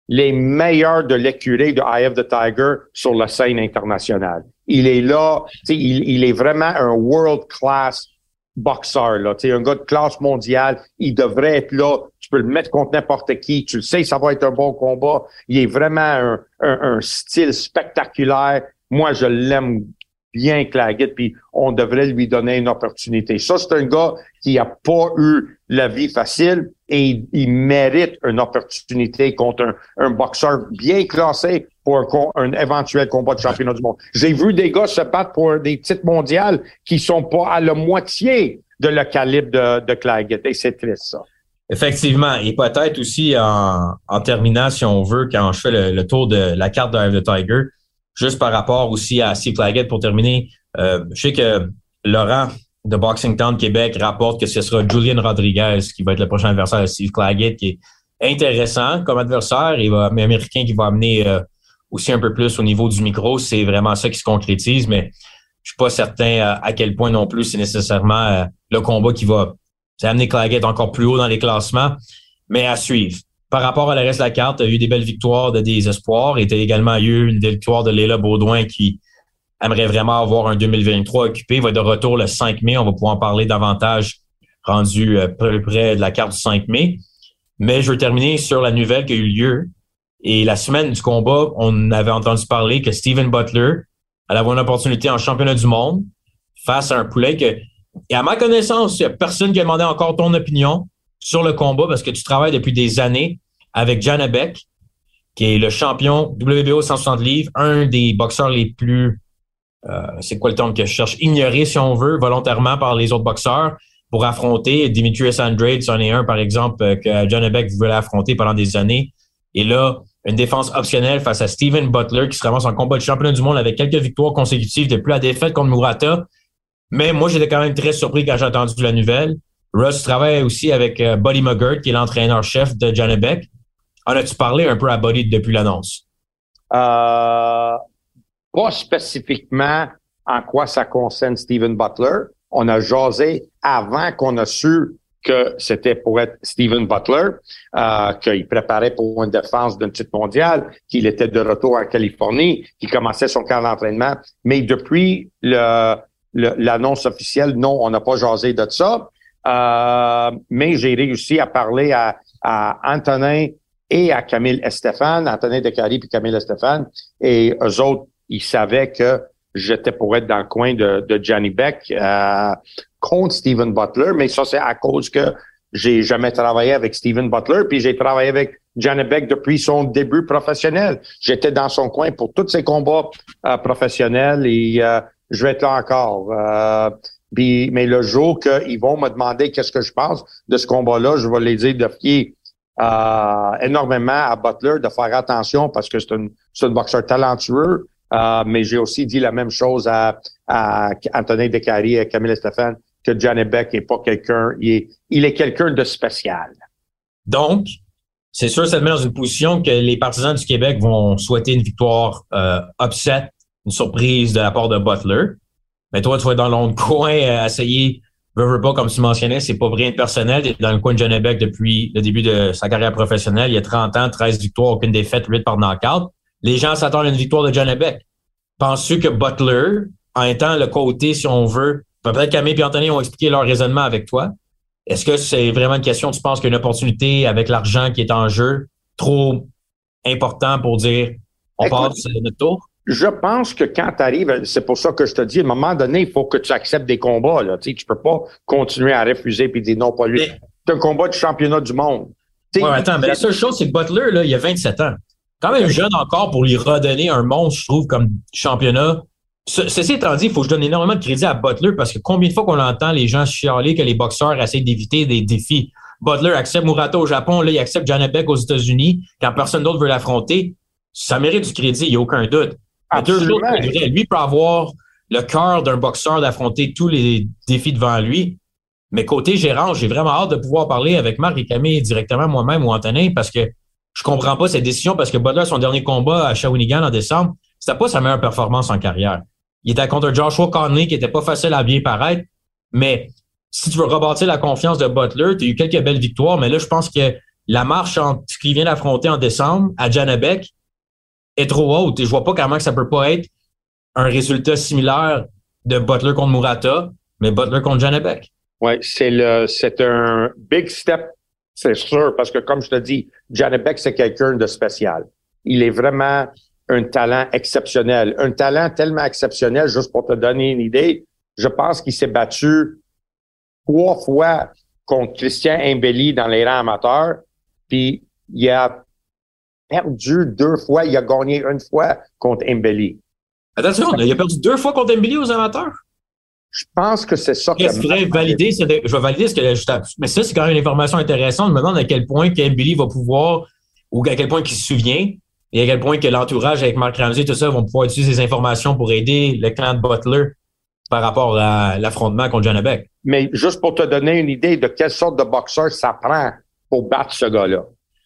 les meilleurs de l'écurie de Eye the Tiger sur la scène internationale. Il est là, il, il est vraiment un world class boxeur, là, un gars de classe mondiale. Il devrait être là. Tu peux le mettre contre n'importe qui. Tu le sais, ça va être un bon combat. Il est vraiment un style spectaculaire. Moi, je l'aime bien Claggett, puis on devrait lui donner une opportunité. Ça, c'est un gars qui a pas eu la vie facile et il, mérite une opportunité contre un, boxeur bien classé pour un, éventuel combat de championnat du monde. J'ai vu des gars se battre pour des titres mondiales qui sont pas à la moitié de le calibre de, de Claggett et c'est triste ça. Effectivement. Et peut-être aussi en, en, terminant, si on veut, quand je fais le, tour de la carte de The Tiger, juste par rapport aussi à Steve Claggett pour terminer, euh, je sais que Laurent de Boxing Town Québec rapporte que ce sera Julian Rodriguez qui va être le prochain adversaire de Steve Claggett, qui est intéressant comme adversaire. Il va, mais américain qui va amener euh, aussi un peu plus au niveau du micro. C'est vraiment ça qui se concrétise, mais je suis pas certain euh, à, quel point non plus c'est nécessairement le combat qui va amener Claggett encore plus haut dans les classements, mais à suivre par rapport à la reste de la carte, il y a eu des belles victoires de des espoirs. Il y a également eu une victoire de Léla Baudouin qui aimerait vraiment avoir un 2023 occupé. Il va être de retour le 5 mai. On va pouvoir en parler davantage rendu euh, près de la carte du 5 mai. Mais je veux terminer sur la nouvelle qui a eu lieu Et la semaine du combat, on avait entendu parler que Steven Butler allait avoir une opportunité en championnat du monde face à un poulet que, et à ma connaissance, il n'y a personne qui a demandé encore ton opinion sur le combat parce que tu travailles depuis des années avec Janabek, qui est le champion WBO 160 livres, un des boxeurs les plus, c'est quoi le terme que je cherche, ignoré si on veut, volontairement par les autres boxeurs pour affronter Dimitrius Andrade, c'en est un par exemple euh, que Janabek voulait affronter pendant des années. Et là, une défense optionnelle face à Steven Butler qui se ramasse en combat de championnat du monde avec quelques victoires consécutives depuis la défaite contre Murata. Mais moi, j'étais quand même très surpris quand j'ai entendu la nouvelle. Russ travaille aussi avec euh, Buddy McGirt, qui est l'entraîneur-chef de Janabek. En as-tu parlé un peu à Buddy depuis l'annonce? Euh, pas spécifiquement en quoi ça concerne Steven Butler. On a jasé avant qu'on a su que c'était pour être Steven Butler, euh, qu'il préparait pour une défense d'un titre mondial, qu'il était de retour en Californie, qu'il commençait son camp d'entraînement. Mais depuis le, l'annonce officielle, non, on n'a pas jasé de ça. Euh, mais j'ai réussi à parler à, à Antonin et à Camille Estefan, Antonin Decari puis Camille Estefan, et eux autres, ils savaient que j'étais pour être dans le coin de, de Johnny Beck euh, contre Steven Butler, mais ça, c'est à cause que j'ai jamais travaillé avec Steven Butler, puis j'ai travaillé avec Johnny Beck depuis son début professionnel. J'étais dans son coin pour tous ses combats euh, professionnels et euh, je vais être là encore. Euh, mais le jour qu'ils vont me demander qu'est-ce que je pense de ce combat-là, je vais les dire de fier énormément à Butler, de faire attention parce que c'est un boxeur talentueux, euh, mais j'ai aussi dit la même chose à, à Antonin Descaries et à Camille Stéphane que Johnny Beck n'est pas quelqu'un, il est, il est quelqu'un de spécial. Donc, c'est sûr, ça te met dans une position que les partisans du Québec vont souhaiter une victoire euh, upset, une surprise de la part de Butler. Mais toi, tu vas dans l'autre coin euh, essayer, veux, pas, comme tu mentionnais, c'est pas rien de personnel. Tu dans le coin de Johnny Beck depuis le début de sa carrière professionnelle. Il y a 30 ans, 13 victoires, aucune défaite, 8 par knockout les gens s'attendent à une victoire de John Beck. Penses-tu que Butler, en étant le côté, si on veut, peut-être Camille et Anthony ont expliqué leur raisonnement avec toi. Est-ce que c'est vraiment une question, tu penses qu'une opportunité avec l'argent qui est en jeu, trop important pour dire on passe notre tour? Je pense que quand tu arrives, c'est pour ça que je te dis, à un moment donné, il faut que tu acceptes des combats. Là. Tu ne peux pas continuer à refuser et dire non, pas lui. C'est un combat de championnat du monde. Ouais, attends, mais la seule chose, c'est que Butler, là, il a 27 ans quand même jeune encore pour lui redonner un monstre, je trouve, comme championnat. Ceci étant dit, il faut que je donne énormément de crédit à Butler parce que combien de fois qu'on entend les gens chialer que les boxeurs essaient d'éviter des défis? Butler accepte Murata au Japon, là, il accepte Beck aux États-Unis quand personne d'autre veut l'affronter. Ça mérite du crédit, il n'y a aucun doute. lui peut avoir le cœur d'un boxeur d'affronter tous les défis devant lui. Mais côté gérant, j'ai vraiment hâte de pouvoir parler avec Marc et Camille directement moi-même ou Antonin parce que je comprends pas cette décision parce que Butler, son dernier combat à Shawinigan en décembre, c'était pas sa meilleure performance en carrière. Il était contre Joshua Conley qui était pas facile à bien paraître, mais si tu veux rebâtir la confiance de Butler, tu as eu quelques belles victoires, mais là, je pense que la marche entre ce qu'il vient d'affronter en décembre à Janabek est trop haute et je vois pas comment ça peut pas être un résultat similaire de Butler contre Murata, mais Butler contre Janabek. Oui, c'est le, c'est un big step c'est sûr, parce que comme je te dis, Janet Beck, c'est quelqu'un de spécial. Il est vraiment un talent exceptionnel. Un talent tellement exceptionnel, juste pour te donner une idée, je pense qu'il s'est battu trois fois contre Christian Imbelli dans les rangs amateurs, puis il a perdu deux fois, il a gagné une fois contre Imbelli. Attention, il a perdu deux fois contre Imbelli aux amateurs? Je pense que c'est ça que. Je voudrais valider, je vais valider ce que Mais ça, c'est quand même une information intéressante. Je me demande à quel point Billy va pouvoir, ou à quel point il se souvient, et à quel point que l'entourage avec Mark Ramsey, et tout ça, vont pouvoir utiliser ces informations pour aider le clan de Butler par rapport à l'affrontement contre John Beck. Mais juste pour te donner une idée de quelle sorte de boxeur ça prend pour battre ce gars-là.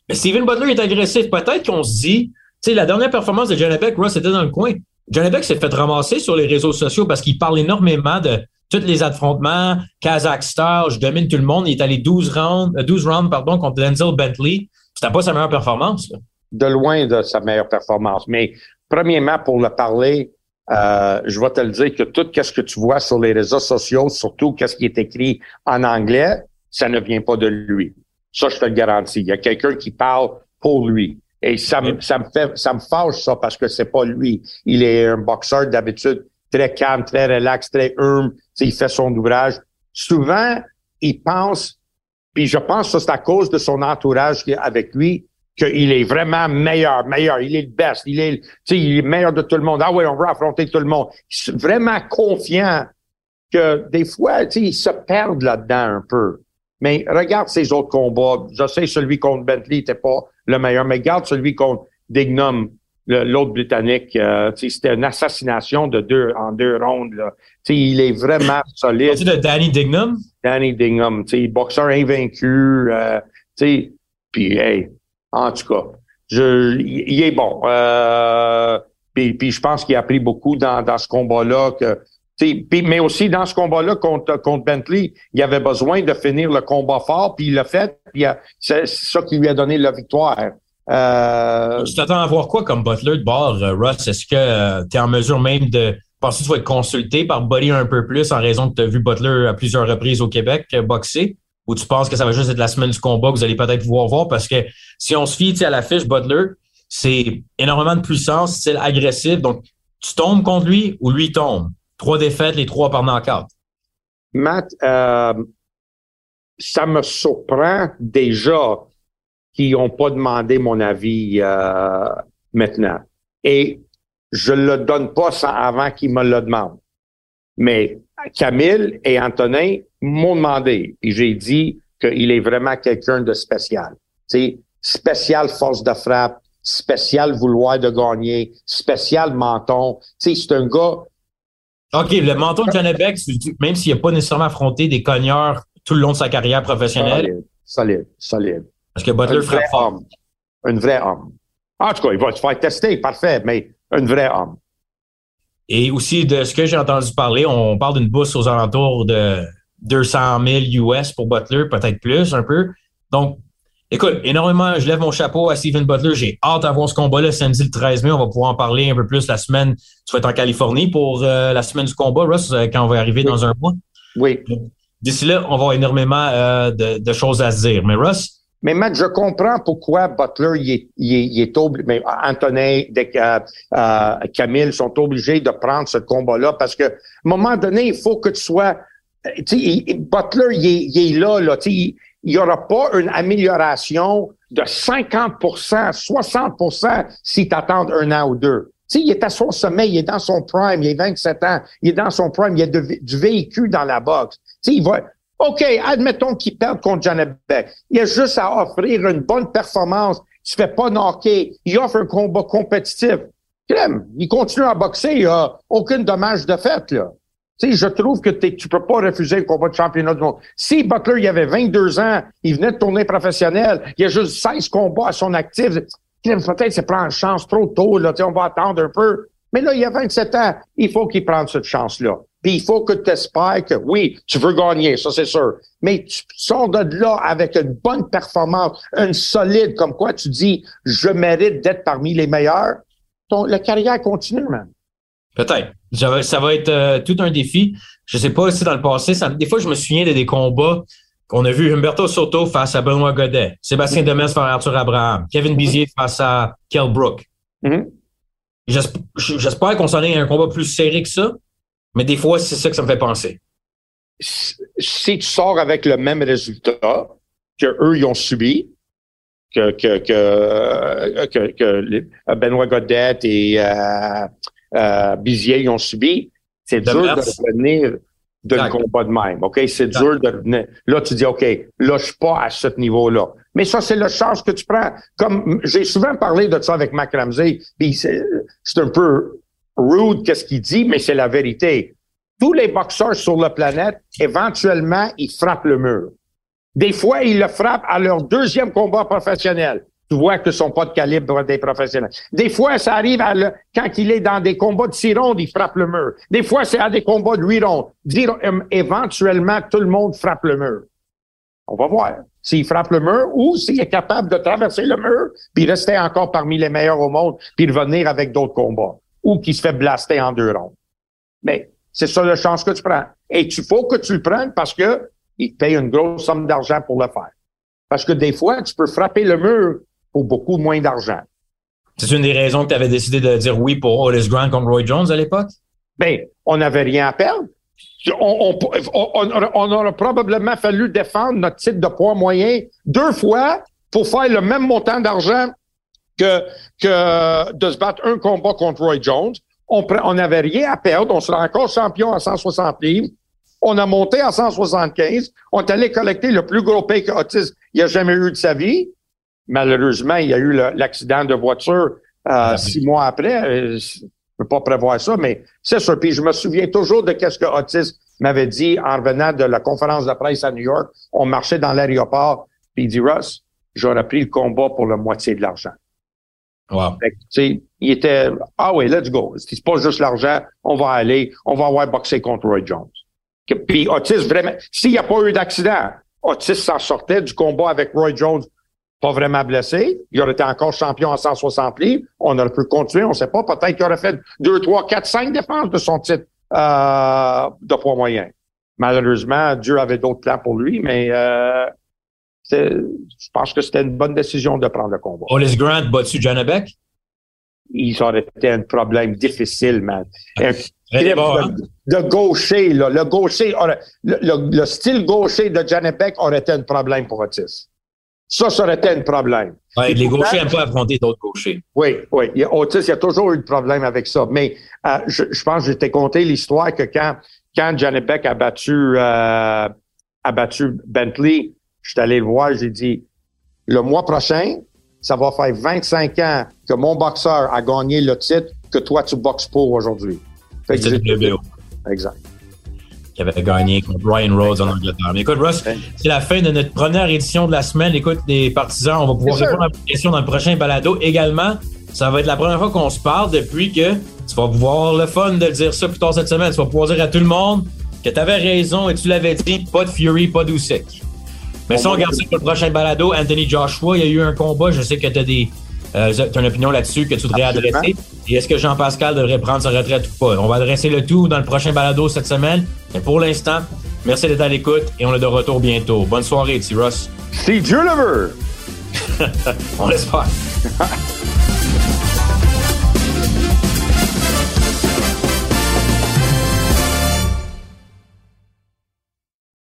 Mais Steven Butler est agressif. Peut-être qu'on se dit, tu sais, la dernière performance de John Beck, Ross était dans le coin. Johnny Beck s'est fait ramasser sur les réseaux sociaux parce qu'il parle énormément de tous les affrontements, Kazakhstan, je domine tout le monde. Il est allé 12 rounds, 12 euh, rounds pardon, contre Denzel Bentley. C'était pas sa meilleure performance. De loin de sa meilleure performance. Mais premièrement, pour le parler, euh, je vais te le dire que tout ce que tu vois sur les réseaux sociaux, surtout qu'est-ce qui est écrit en anglais, ça ne vient pas de lui. Ça, je te le garantis. Il y a quelqu'un qui parle pour lui. Et ça, me, ça me fait, ça me fâche ça parce que c'est pas lui. Il est un boxeur d'habitude très calme, très relax, très humble. il fait son ouvrage. Souvent, il pense, puis je pense que c'est à cause de son entourage avec lui qu'il est vraiment meilleur, meilleur. Il est le best. Il est, il est meilleur de tout le monde. Ah oui, on va affronter tout le monde. Il est vraiment confiant que des fois, il se perd là-dedans un peu. Mais regarde ses autres combats. Je sais, celui contre Bentley n'était pas le meilleur, mais regarde celui contre Dignum, l'autre Britannique. Euh, c'était une assassination de deux en deux rondes. Là. il est vraiment solide. C'est de Danny Dignum? Danny Dignum, boxeur invaincu. Euh, puis, hey, en tout cas, je, il est bon. Euh, puis, je pense qu'il a appris beaucoup dans, dans ce combat-là que mais aussi dans ce combat-là contre, contre Bentley, il avait besoin de finir le combat fort, puis il l'a fait, puis c'est ça qui lui a donné la victoire. Euh... Tu t'attends à voir quoi comme Butler de bord, euh, Russ? Est-ce que euh, tu es en mesure même de penser que tu vas être consulté par Buddy un peu plus en raison que tu as vu Butler à plusieurs reprises au Québec euh, boxer? Ou tu penses que ça va juste être la semaine du combat que vous allez peut-être pouvoir voir? Parce que si on se fie à la fiche Butler, c'est énormément de puissance, style agressif. Donc, tu tombes contre lui ou lui tombe? Trois défaites, les trois par knockout. Matt, euh, ça me surprend déjà qu'ils n'ont pas demandé mon avis euh, maintenant. Et je ne le donne pas sans, avant qu'ils me le demandent. Mais Camille et Antonin m'ont demandé. J'ai dit qu'il est vraiment quelqu'un de spécial. sais, spécial force de frappe, spécial vouloir de gagner, spécial menton. C'est un gars OK, le menton de Janebek, même s'il n'a pas nécessairement affronté des cogneurs tout le long de sa carrière professionnelle. Solide, solide. Parce que Butler ferait fort. Un vrai homme. En tout cas, il va se faire tester, parfait, mais un vrai homme. Et aussi, de ce que j'ai entendu parler, on parle d'une bourse aux alentours de 200 000 US pour Butler, peut-être plus, un peu. Donc, Écoute, énormément, je lève mon chapeau à Steven Butler. J'ai hâte d'avoir ce combat-là samedi le 13 mai. On va pouvoir en parler un peu plus la semaine. Tu vas être en Californie pour euh, la semaine du combat, Russ, euh, quand on va arriver dans un mois. Oui. D'ici là, on va avoir énormément euh, de, choses à se dire. Mais Russ? Mais Matt, je comprends pourquoi Butler il est, il est, obligé, mais Antonin, Camille sont obligés de prendre ce combat-là parce que à un moment donné, il faut que tu sois. Tu sais, Butler, il est, il est là, là. Tu sais, il n'y aura pas une amélioration de 50% 60 si tu attends un an ou deux. Tu sais, il est à son sommet, il est dans son prime, il a 27 ans, il est dans son prime, il y a du véhicule dans la boxe. Tu sais, il va, OK, admettons qu'il perd contre Janet Beck. Il a juste à offrir une bonne performance. Se fait pas knocker. Il offre un combat compétitif. il continue à boxer. Il a aucun dommage de fait, là. Sais, je trouve que tu peux pas refuser le combat de championnat du monde. Si Butler, il avait 22 ans, il venait de tourner professionnel, il a juste 16 combats à son actif, peut-être c'est prendre chance trop tôt, là, on va attendre un peu. Mais là, il a 27 ans, il faut qu'il prenne cette chance-là. Puis il faut que tu espères que, oui, tu veux gagner, ça c'est sûr. Mais tu sors de là avec une bonne performance, une solide, comme quoi tu dis, je mérite d'être parmi les meilleurs. Ton, la carrière continue, man. Peut-être. Ça va être euh, tout un défi. Je sais pas si dans le passé, des fois, je me souviens de des combats qu'on a vu Humberto Soto face à Benoît Godet, Sébastien mm-hmm. Demers face à Arthur Abraham, Kevin mm-hmm. Bizier face à Kell Brook. Mm-hmm. J'espère qu'on s'en est un combat plus serré que ça, mais des fois, c'est ça que ça me fait penser. Si tu sors avec le même résultat que eux ils ont subi, que, que, que, que, Benoît Godet et euh, euh, Bizier, ils ont subi, c'est dur de revenir d'un combat de même. OK? C'est dur de revenir. Là, tu dis, OK, là, je suis pas à ce niveau-là. Mais ça, c'est le chance que tu prends. Comme j'ai souvent parlé de ça avec Mac Ramsey, puis c'est un peu rude qu'est-ce qu'il dit, mais c'est la vérité. Tous les boxeurs sur la planète, éventuellement, ils frappent le mur. Des fois, ils le frappent à leur deuxième combat professionnel tu vois que sont pas de calibre des professionnels. Des fois, ça arrive à quand il est dans des combats de six rondes, il frappe le mur. Des fois, c'est à des combats de huit rondes. Dire, euh, éventuellement, tout le monde frappe le mur. On va voir s'il frappe le mur ou s'il est capable de traverser le mur puis rester encore parmi les meilleurs au monde puis revenir avec d'autres combats ou qu'il se fait blaster en deux rondes. Mais c'est ça la chance que tu prends. Et tu faut que tu le prennes parce que il paye une grosse somme d'argent pour le faire. Parce que des fois, tu peux frapper le mur pour beaucoup moins d'argent. C'est une des raisons que tu avais décidé de dire oui pour Otis Grant contre Roy Jones à l'époque? Bien, on n'avait rien à perdre. On, on, aurait probablement fallu défendre notre titre de poids moyen deux fois pour faire le même montant d'argent que, que de se battre un combat contre Roy Jones. On n'avait rien à perdre. On sera encore champion à 160 livres. On a monté à 175. On est allé collecter le plus gros pay qu'Otis a jamais eu de sa vie. Malheureusement, il y a eu l'accident de voiture euh, ah, six mois après. Euh, je ne peux pas prévoir ça, mais c'est sûr. Puis je me souviens toujours de ce que Otis m'avait dit en revenant de la conférence de presse à New York. On marchait dans l'aéroport, puis il dit, Russ, j'aurais pris le combat pour la moitié de l'argent. Wow. il était, ah oui, let's go. C'est pas juste l'argent, on va aller, on va avoir boxé contre Roy Jones. Puis Otis, vraiment, s'il n'y a pas eu d'accident, Otis s'en sortait du combat avec Roy Jones pas vraiment blessé. Il aurait été encore champion à 160 livres. On aurait pu continuer, on ne sait pas. Peut-être qu'il aurait fait 2, 3, 4, 5 défenses de son titre euh, de poids moyen. Malheureusement, Dieu avait d'autres plans pour lui, mais euh, je pense que c'était une bonne décision de prendre le combat. Olis Grant battu Janabek? Il aurait été un problème difficile, man. Un hein? de, gaucher, là, le gaucher, le, style gaucher de Janabek aurait été un problème pour Otis. Ça, ça aurait été un problème. les gauchers n'aiment pas affronter d'autres gauchers. Oui, oui. Il y a, Otis, il y a toujours eu de problème avec ça. Mais euh, je, pense que je t'ai conté l'histoire que quand, quand Janet Beck a battu, euh, a battu Bentley, je suis allé le voir, j'ai dit, le mois prochain, ça va faire 25 ans que mon boxeur a gagné le titre que toi, tu boxes pour aujourd'hui. Exact qui avait gagné contre Brian Rhodes en Angleterre. Mais écoute, Russ, c'est la fin de notre première édition de la semaine. Écoute, les partisans, on va pouvoir répondre à vos questions dans le prochain balado. Également, ça va être la première fois qu'on se parle depuis que tu vas pouvoir le fun de dire ça plus tard cette semaine. Tu vas pouvoir dire à tout le monde que tu avais raison et tu l'avais dit, pas de Fury, pas d'Usyk. Mais si on regarde ça pour le prochain balado, Anthony Joshua, il y a eu un combat. Je sais que tu as des euh, tu as une opinion là-dessus que tu voudrais adresser? Et est-ce que Jean-Pascal devrait prendre sa retraite ou pas? On va adresser le tout dans le prochain balado cette semaine. Mais pour l'instant, merci d'être à l'écoute et on est de retour bientôt. Bonne soirée, T. Ross. Si Dieu le veut. on l'espère.